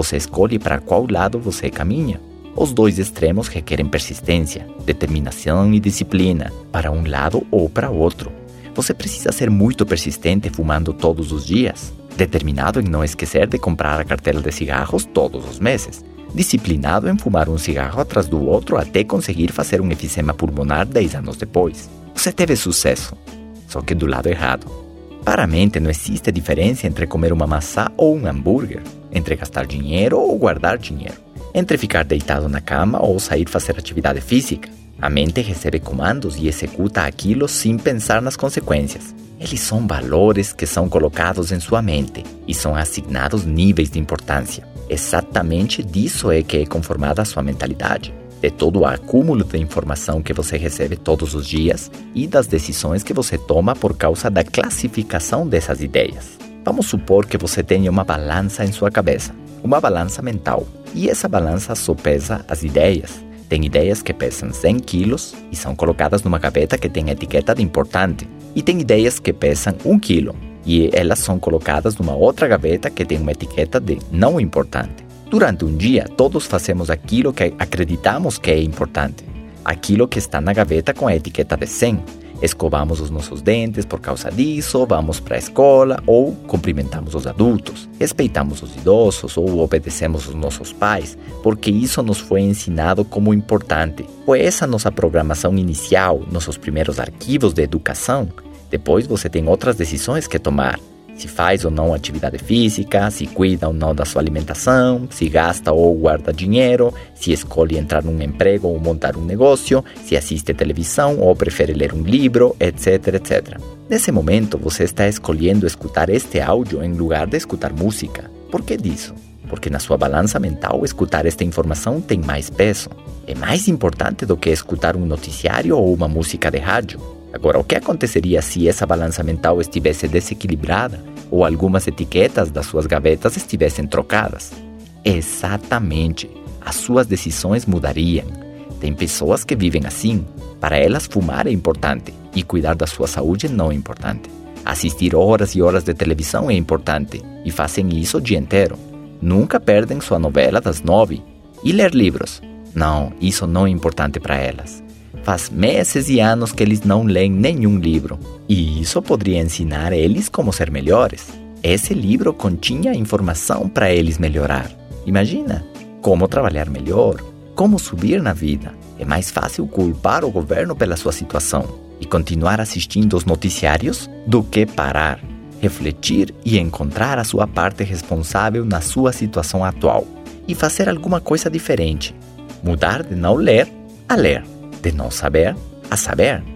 Você escolhe para qual lado você caminha. Os dois extremos requerem persistência, determinação e disciplina, para um lado ou para outro. Você precisa ser muito persistente fumando todos os dias, determinado em não esquecer de comprar a cartela de cigarros todos os meses, disciplinado em fumar um cigarro atrás do outro até conseguir fazer um efizema pulmonar 10 anos depois. Você teve sucesso, só que do lado errado. Para a mente não existe diferença entre comer uma maçã ou um hambúrguer, entre gastar dinheiro ou guardar dinheiro entre ficar deitado na cama ou sair fazer atividade física. A mente recebe comandos e executa aquilo sem pensar nas consequências. Eles são valores que são colocados em sua mente e são assignados níveis de importância. Exatamente disso é que é conformada a sua mentalidade. De todo o acúmulo de informação que você recebe todos os dias e das decisões que você toma por causa da classificação dessas ideias. Vamos supor que você tenha uma balança em sua cabeça, uma balança mental e essa balança só pesa as ideias. Tem ideias que pesam 100 quilos e são colocadas numa gaveta que tem etiqueta de importante. E tem ideias que pesam 1 quilo e elas são colocadas numa outra gaveta que tem uma etiqueta de não importante. Durante um dia, todos fazemos aquilo que acreditamos que é importante, aquilo que está na gaveta com a etiqueta de 100 escovamos os nossos dentes por causa disso, vamos para a escola ou cumprimentamos os adultos, respeitamos os idosos ou obedecemos os nossos pais, porque isso nos foi ensinado como importante. Foi essa nossa programação inicial, nossos primeiros arquivos de educação. Depois você tem outras decisões que tomar se faz ou não atividade física, se cuida ou não da sua alimentação, se gasta ou guarda dinheiro, se escolhe entrar num emprego ou montar um negócio, se assiste televisão ou prefere ler um livro, etc, etc. Nesse momento, você está escolhendo escutar este áudio em lugar de escutar música. Por que disso? Porque na sua balança mental, escutar esta informação tem mais peso. É mais importante do que escutar um noticiário ou uma música de rádio. Agora, o que aconteceria se essa balança mental estivesse desequilibrada ou algumas etiquetas das suas gavetas estivessem trocadas? Exatamente, as suas decisões mudariam. Tem pessoas que vivem assim. Para elas, fumar é importante e cuidar da sua saúde não é importante. Assistir horas e horas de televisão é importante e fazem isso o dia inteiro. Nunca perdem sua novela das nove. E ler livros? Não, isso não é importante para elas. Faz meses e anos que eles não leem nenhum livro, e isso poderia ensinar eles como ser melhores. Esse livro continha informação para eles melhorar. Imagina como trabalhar melhor, como subir na vida. É mais fácil culpar o governo pela sua situação e continuar assistindo os noticiários do que parar, refletir e encontrar a sua parte responsável na sua situação atual e fazer alguma coisa diferente. Mudar de não ler a ler de não saber a saber.